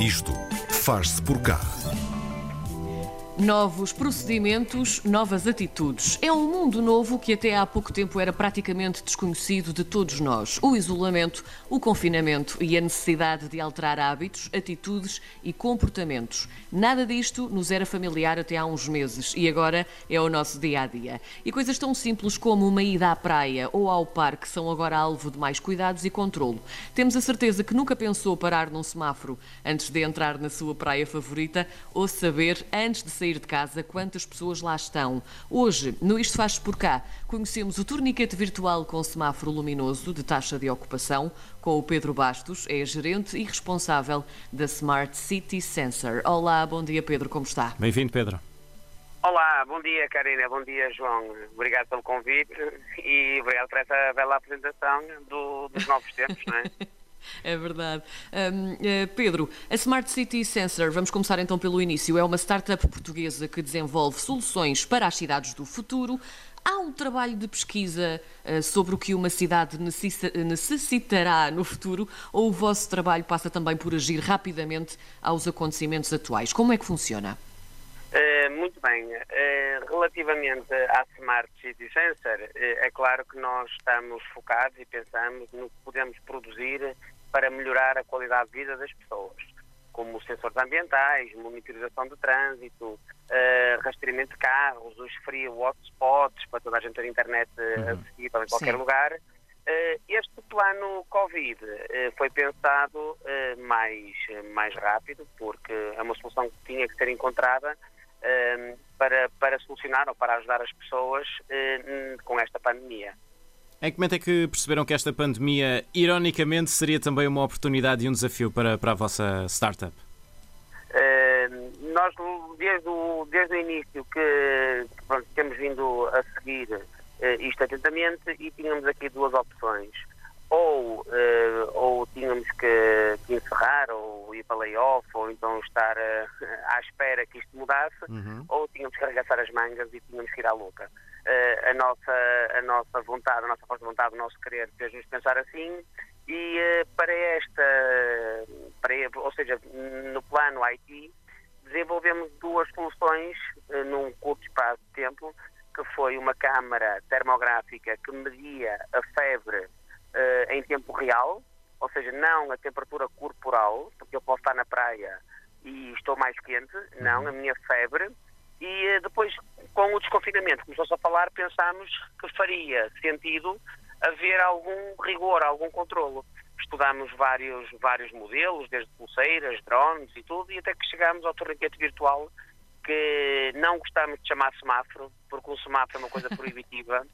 Isto faz-se por cá. Novos procedimentos, novas atitudes. É um mundo novo que até há pouco tempo era praticamente desconhecido de todos nós. O isolamento, o confinamento e a necessidade de alterar hábitos, atitudes e comportamentos. Nada disto nos era familiar até há uns meses e agora é o nosso dia a dia. E coisas tão simples como uma ida à praia ou ao parque são agora alvo de mais cuidados e controlo. Temos a certeza que nunca pensou parar num semáforo antes de entrar na sua praia favorita ou saber antes de sair sair de casa quantas pessoas lá estão. Hoje, no Isto Faz por Cá, conhecemos o torniquete virtual com semáforo luminoso de taxa de ocupação, com o Pedro Bastos, é gerente e responsável da Smart City Sensor. Olá, bom dia Pedro, como está? Bem-vindo, Pedro. Olá, bom dia Karina, bom dia João. Obrigado pelo convite e obrigado por essa bela apresentação do, dos novos tempos, não é? É verdade. Um, eh, Pedro, a Smart City Sensor, vamos começar então pelo início, é uma startup portuguesa que desenvolve soluções para as cidades do futuro. Há um trabalho de pesquisa uh, sobre o que uma cidade necessitará no futuro ou o vosso trabalho passa também por agir rapidamente aos acontecimentos atuais? Como é que funciona? Uh, muito bem. Uh, relativamente à Smart City Sensor, uh, é claro que nós estamos focados e pensamos no que podemos produzir para melhorar a qualidade de vida das pessoas, como sensores ambientais, monitorização de trânsito, rastreamento de carros, os free hotspots para toda a gente ter internet uh, uhum. acessível em qualquer Sim. lugar. Este plano Covid foi pensado mais, mais rápido, porque é uma solução que tinha que ser encontrada para, para solucionar ou para ajudar as pessoas com esta pandemia. Em que momento é que perceberam que esta pandemia, ironicamente, seria também uma oportunidade e um desafio para, para a vossa startup? Uh, nós, desde o, desde o início, que, que pronto, temos vindo a seguir uh, isto atentamente e tínhamos aqui duas opções. Ou, uh, ou tínhamos que, que, encerrar, ou ir para layoff, ou então estar à espera que isto mudasse, uhum. ou tínhamos que arregaçar as mangas e tínhamos que ir à louca. Uh, a, nossa, a nossa vontade, a nossa força de vontade, o nosso querer fez-nos pensar assim e uh, para esta, para, ou seja, no plano IT, desenvolvemos duas soluções uh, num curto espaço de tempo, que foi uma câmara termográfica que media a febre em tempo real, ou seja, não a temperatura corporal, porque eu posso estar na praia e estou mais quente, não, uhum. a minha febre, e depois com o desconfinamento, começou-se a falar, pensámos que faria sentido haver algum rigor, algum controlo. Estudámos vários, vários modelos, desde pulseiras, drones e tudo, e até que chegámos ao torniquete virtual, que não gostamos de chamar semáforo, porque o semáforo é uma coisa proibitiva,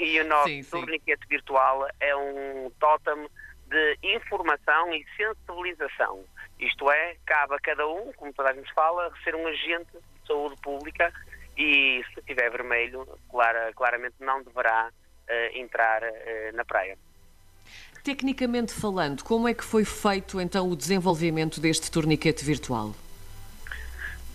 e o nosso sim, sim. torniquete virtual é um tótem de informação e sensibilização. Isto é, cabe a cada um, como toda a gente fala, ser um agente de saúde pública e se estiver vermelho, clara, claramente não deverá uh, entrar uh, na praia. Tecnicamente falando, como é que foi feito então o desenvolvimento deste torniquete virtual?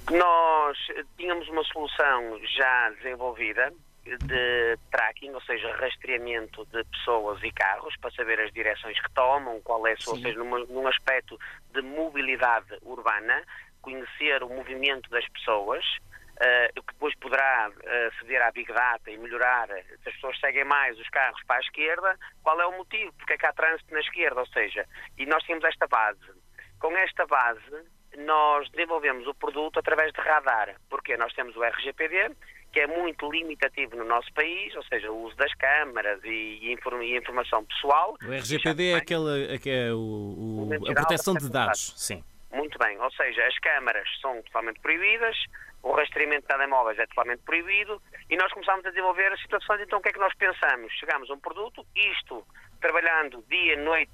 Nós tínhamos uma solução já desenvolvida de tracking, ou seja, rastreamento de pessoas e carros para saber as direções que tomam, qual é ou seja, numa, num aspecto de mobilidade urbana, conhecer o movimento das pessoas uh, que depois poderá uh, aceder à Big Data e melhorar se as pessoas seguem mais os carros para a esquerda, qual é o motivo, porque é que há trânsito na esquerda, ou seja, e nós temos esta base. Com esta base, nós desenvolvemos o produto através de radar, porque nós temos o RGPD, que é muito limitativo no nosso país, ou seja, o uso das câmaras e, inform, informação pessoal. O RGPD é, aquele, é é o, o a proteção de dados, sim. Muito bem, ou seja, as câmaras são totalmente proibidas, o rastreamento de telemóveis é totalmente proibido e nós começámos a desenvolver as situações. Então, o que é que nós pensamos? Chegámos a um produto, isto trabalhando dia, noite,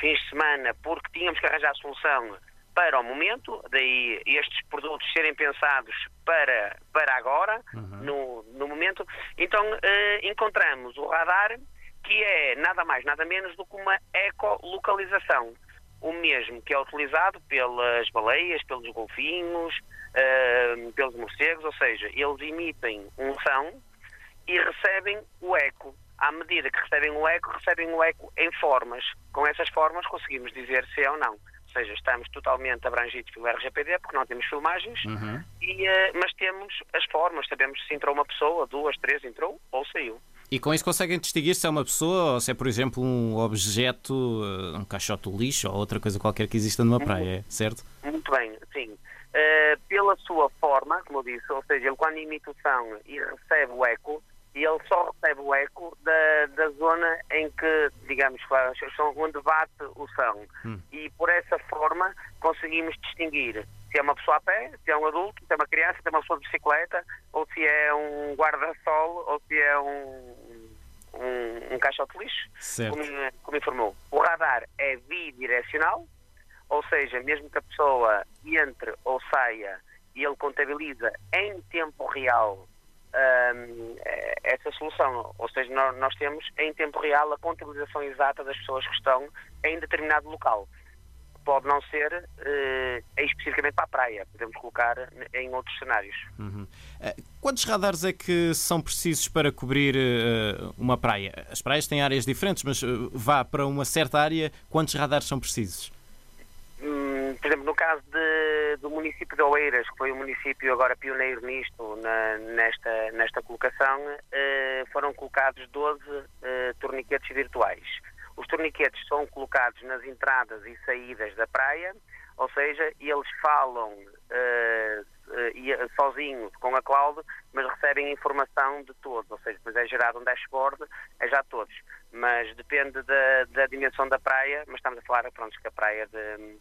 fins de semana, porque tínhamos que arranjar a solução para o momento, daí estes produtos serem pensados para, para agora, uhum. no, no momento. Então, eh, encontramos o radar, que é nada mais, nada menos do que uma ecolocalização o mesmo que é utilizado pelas baleias, pelos golfinhos, uh, pelos morcegos, ou seja, eles emitem um som e recebem o eco. À medida que recebem o eco, recebem o eco em formas. Com essas formas conseguimos dizer se é ou não. Se seja, estamos totalmente abrangidos pelo RGPD, porque não temos filmagens, uhum. e, uh, mas temos as formas, sabemos se entrou uma pessoa, duas, três, entrou ou saiu. E com isso conseguem distinguir se é uma pessoa ou se é, por exemplo, um objeto, um caixote de lixo ou outra coisa qualquer que exista numa praia, certo? Muito bem, sim. Uh, pela sua forma, como eu disse, ou seja, ele quando emite o som e recebe o eco, ele só recebe o eco da, da zona em digamos, onde bate o som. Hum. E por essa forma conseguimos distinguir se é uma pessoa a pé, se é um adulto, se é uma criança, se é uma pessoa de bicicleta, ou se é um guarda-sol, ou se é um, um, um caixote de lixo, como, como, informou. O radar é bidirecional, ou seja, mesmo que a pessoa entre ou saia e ele contabiliza em tempo real um, essa solução. Ou seja, nós, nós temos em tempo real a contabilização exata das pessoas que estão em determinado local pode não ser uh, especificamente para a praia, podemos colocar em outros cenários. Uhum. Uh, quantos radares é que são precisos para cobrir uh, uma praia? As praias têm áreas diferentes, mas vá para uma certa área, quantos radares são precisos? Por exemplo, no caso de, do município de Oeiras, que foi o município agora pioneiro nisto, na, nesta, nesta colocação, foram colocados 12 torniquetes virtuais. Os torniquetes são colocados nas entradas e saídas da praia, ou seja, eles falam uh, sozinhos com a cloud, mas recebem informação de todos, ou seja, depois é gerado um dashboard, é já todos. Mas depende da, da dimensão da praia, mas estamos a falar, pronto, que a praia de,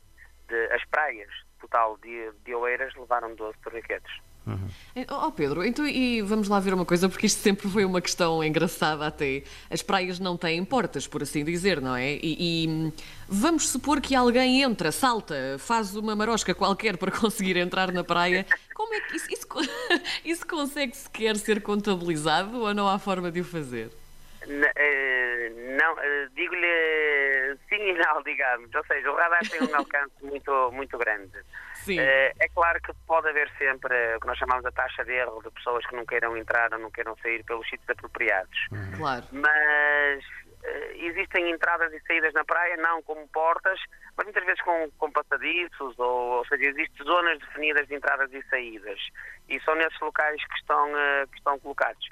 de as praias total de, de Oeiras levaram 12 torniquetes. Uhum. Oh Pedro, então e vamos lá ver uma coisa, porque isto sempre foi uma questão engraçada até. As praias não têm portas, por assim dizer, não é? E, e vamos supor que alguém entra, salta, faz uma marosca qualquer para conseguir entrar na praia. Como é que isso, isso, isso consegue sequer ser contabilizado ou não há forma de o fazer? Eh, não, eh, digo-lhe sim e não, digamos. Ou seja, o radar tem um alcance muito, muito grande. Sim. Eh, é claro que pode haver sempre o que nós chamamos a taxa de erro de pessoas que não queiram entrar ou não queiram sair pelos sítios apropriados. Uhum. Claro. Mas existem entradas e saídas na praia, não como portas, mas muitas vezes com, com passadiços, ou, ou seja, existem zonas definidas de entradas e saídas. E são nesses locais que estão, que estão colocados.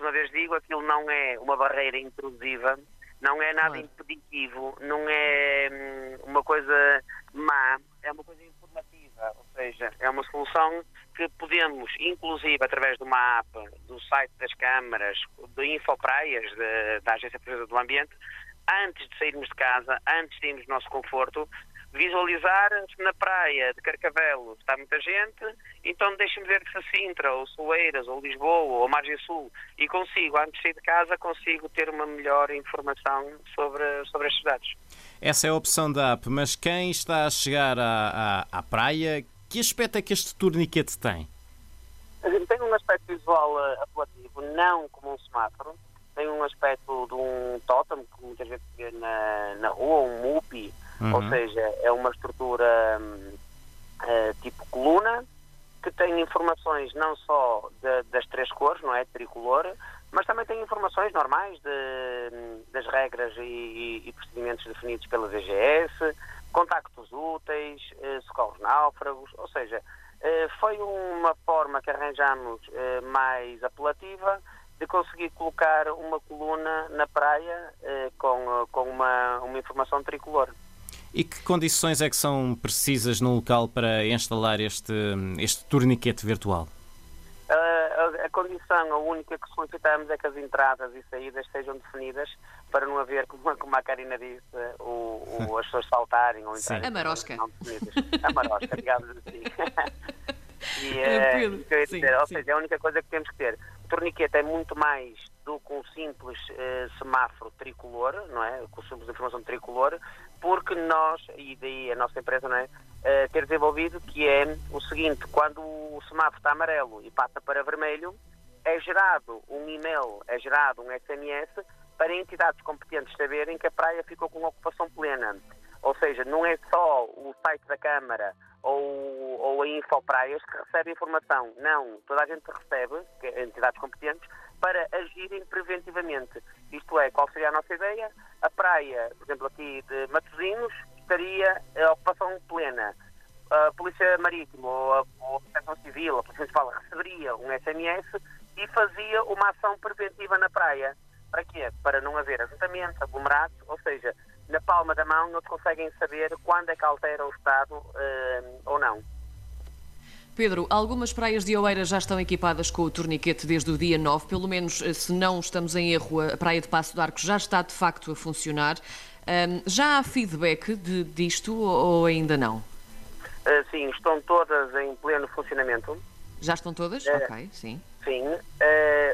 Mais uma vez digo, aquilo não é uma barreira intrusiva, não é nada impeditivo, não é hum, uma coisa má, é uma coisa informativa, ou seja, é uma solução que podemos, inclusive através de uma app, do site das câmaras, de Infopraias, de, da Agência Portuguesa do Ambiente, antes de sairmos de casa, antes de irmos no nosso conforto, visualizar se na praia de Carcavelo está muita gente, então deixe-me ver se Sintra, ou Soeiras, ou Lisboa, ou Margem Sul, e consigo, antes de sair de casa, consigo ter uma melhor informação sobre, sobre as cidades. Essa é a opção da app, mas quem está a chegar à, à, à praia, que aspecto é que este torniquete tem? Tem um aspecto visual uh, apelativo, não como um semáforo, tem um aspecto de um totem, que muitas vezes se vê na, na rua, um mupi, Uhum. Ou seja, é uma estrutura uh, tipo coluna que tem informações não só de, das três cores, não é? Tricolor, mas também tem informações normais de, das regras e, e, procedimentos definidos pela DGS, contactos úteis, uh, socorros náufragos, ou seja, uh, foi uma forma que arranjamos mais apelativa de conseguir colocar uma coluna na praia com, com uma, uma informação tricolor. E que condições é que são precisas no local para instalar este, este torniquete virtual? A, a, a, condição, a única que solicitamos é que as entradas e saídas sejam definidas para não haver, como, como a Karina disse, o, o, as pessoas saltarem ou entrarem. A marosca. Não definidas. A marosca, digamos assim. e, é, uh, sim, dizer, ou sim. seja, é a única coisa que temos que ter. O torniquete é muito mais do que um simples uh, semáforo tricolor, não é? Com simples informação tricolor, porque nós, e daí a nossa empresa, não é? Uh, ter desenvolvido que é o seguinte, quando o semáforo está amarelo e passa para vermelho, é gerado um e-mail, é gerado um SMS para entidades competentes saberem que a praia ficou com ocupação plena. Ou seja, não é só o site da Câmara ou, ou a Infopraias que recebe informação. Não, toda a gente recebe, é entidades competentes, para agirem preventivamente. Isto é, qual seria a nossa ideia? A praia, por exemplo, aqui de Matosinhos, estaria a ocupação plena. A Polícia Marítima ou a, Proteção Civil, a Polícia Municipal, receberia um SMS e fazia uma ação preventiva na praia. Para quê? Para não haver ajuntamentos, aglomerados, ou seja, na palma da mão não conseguem saber quando é que altera o estado uh, ou não. Pedro, algumas praias de Oeiras já estão equipadas com o torniquete desde o dia 9, pelo menos eh, se não estamos em erro, a praia de Passo do Arco já está de facto a funcionar. Um, já há feedback de, disto ou ainda não? Uh, sim, estão todas em pleno funcionamento. Já estão todas? Uh, ok, sim. Sim. Uh,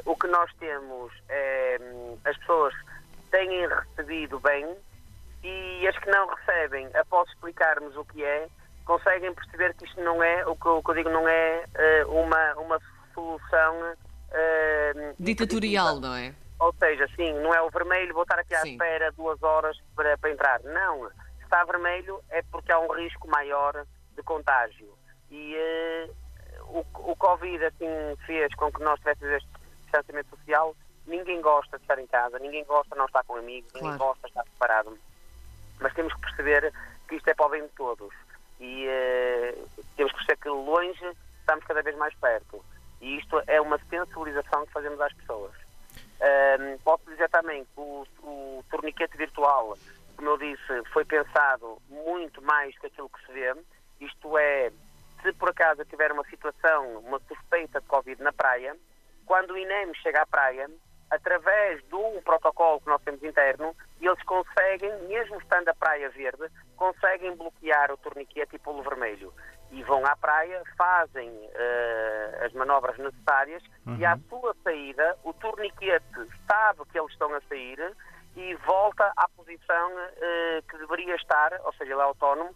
o que nós temos é. Hum, as pessoas têm recebido bem e as que não recebem, após explicarmos o que é, conseguem perceber que isto não é, o que, o que eu digo, não é uh, uma, uma solução uh, ditatorial, não é? Ou seja, sim, não é o vermelho, vou estar aqui à sim. espera duas horas para, para entrar. Não, se está vermelho é porque há um risco maior de contágio. E uh, o, o Covid assim fez com que nós tivéssemos este distanciamento social. Ninguém gosta de estar em casa, ninguém gosta de não estar com amigos, claro. ninguém gosta de estar separado. Mas temos que perceber que isto é para o bem de todos e uh, temos que perceber que longe estamos cada vez mais perto. E isto é uma sensibilização que fazemos às pessoas. Uh, posso dizer também que o, o torniquete virtual, como eu disse, foi pensado muito mais que aquilo que se vê. Isto é, se por acaso tiver uma situação, uma suspeita de Covid na praia, quando o INEM chega à praia, através de um protocolo que nós temos interno, eles conseguem, mesmo estando a praia verde, conseguem bloquear o torniquete e pô-lo vermelho. E vão à praia, fazem uh, as manobras necessárias uhum. e à sua saída o torniquete sabe que eles estão a sair e volta à posição uh, que deveria estar, ou seja, ele é autónomo,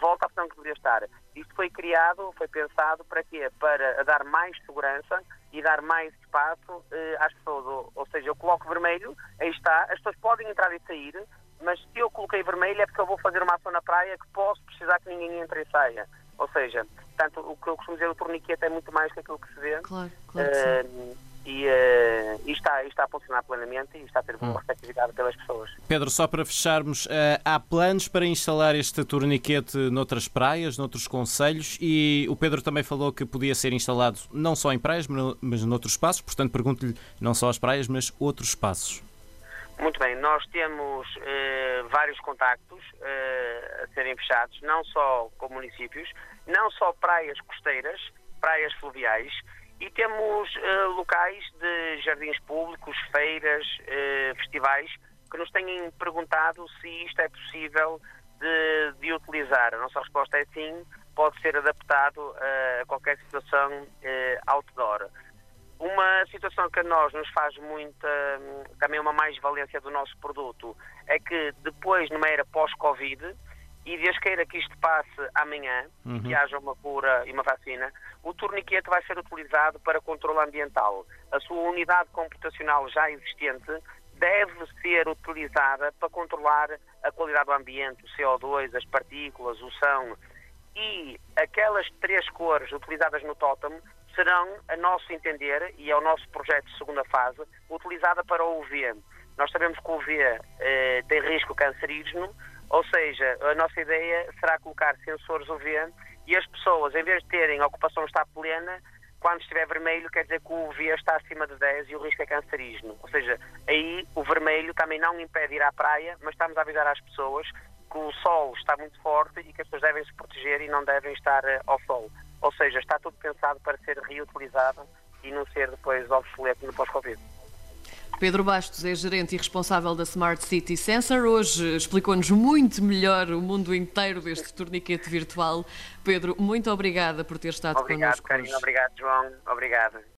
volta à posição que deveria estar. Isto foi criado, foi pensado para quê? Para dar mais segurança e dar mais espaço uh, às pessoas. Ou, seja, eu coloco vermelho, aí está, as pessoas podem entrar e sair, mas se eu coloquei vermelho é porque eu vou fazer uma ação na praia que posso precisar que ninguém entre e saia. Ou seja, portanto, o que eu costumo dizer, o torniquete é muito mais que aquilo que se vê. Claro, claro uh, e, uh, e, está, e está a funcionar plenamente e está a ter uma hum. receptividade pelas pessoas. Pedro, só para fecharmos, uh, há planos para instalar este torniquete noutras praias, noutros conselhos e o Pedro também falou que podia ser instalado não só em praias, mas noutros espaços, portanto pergunto-lhe não só as praias, mas outros espaços. Muito bem, nós temos uh, vários contactos a serem fechados, não só com municípios, não só praias costeiras, praias fluviais, e temos uh, locais de jardins públicos, feiras, uh, festivais, que nos têm perguntado se isto é possível de, de utilizar. A nossa resposta é sim, pode ser adaptado uh, a qualquer situação outdoor. Uma situação que a nós nos faz muita, também uma mais-valência do nosso produto, é que depois, numa era pós-Covid, e Deus queira que isto passe amanhã, uhum. que haja uma cura e uma vacina, o torniquete vai ser utilizado para controle ambiental. A sua unidade computacional já existente deve ser utilizada para controlar a qualidade do ambiente, o CO2, as partículas, o som. E aquelas três cores utilizadas no totem serão, a nosso entender, e é o nosso projeto de segunda fase, utilizada para o UV. Nós sabemos que o UV eh, tem risco cancerígeno, ou seja, a nossa ideia será colocar sensores UV e as pessoas, em vez de terem a ocupação está plena, quando estiver vermelho, quer dizer que o UV está acima de 10 e o risco é cancerígeno. Ou seja, aí o vermelho também não impede ir à praia, mas estamos a avisar às pessoas que o sol está muito forte e que as pessoas devem se proteger e não devem estar eh, ao sol. Ou seja, está tudo pensado para ser reutilizado e não ser depois obsoleto no pós-Covid. Pedro Bastos é gerente e responsável da Smart City Sensor. Hoje explicou-nos muito melhor o mundo inteiro deste torniquete virtual. Pedro, muito obrigada por ter estado obrigado, connosco. Obrigado, Obrigado, João. Obrigado.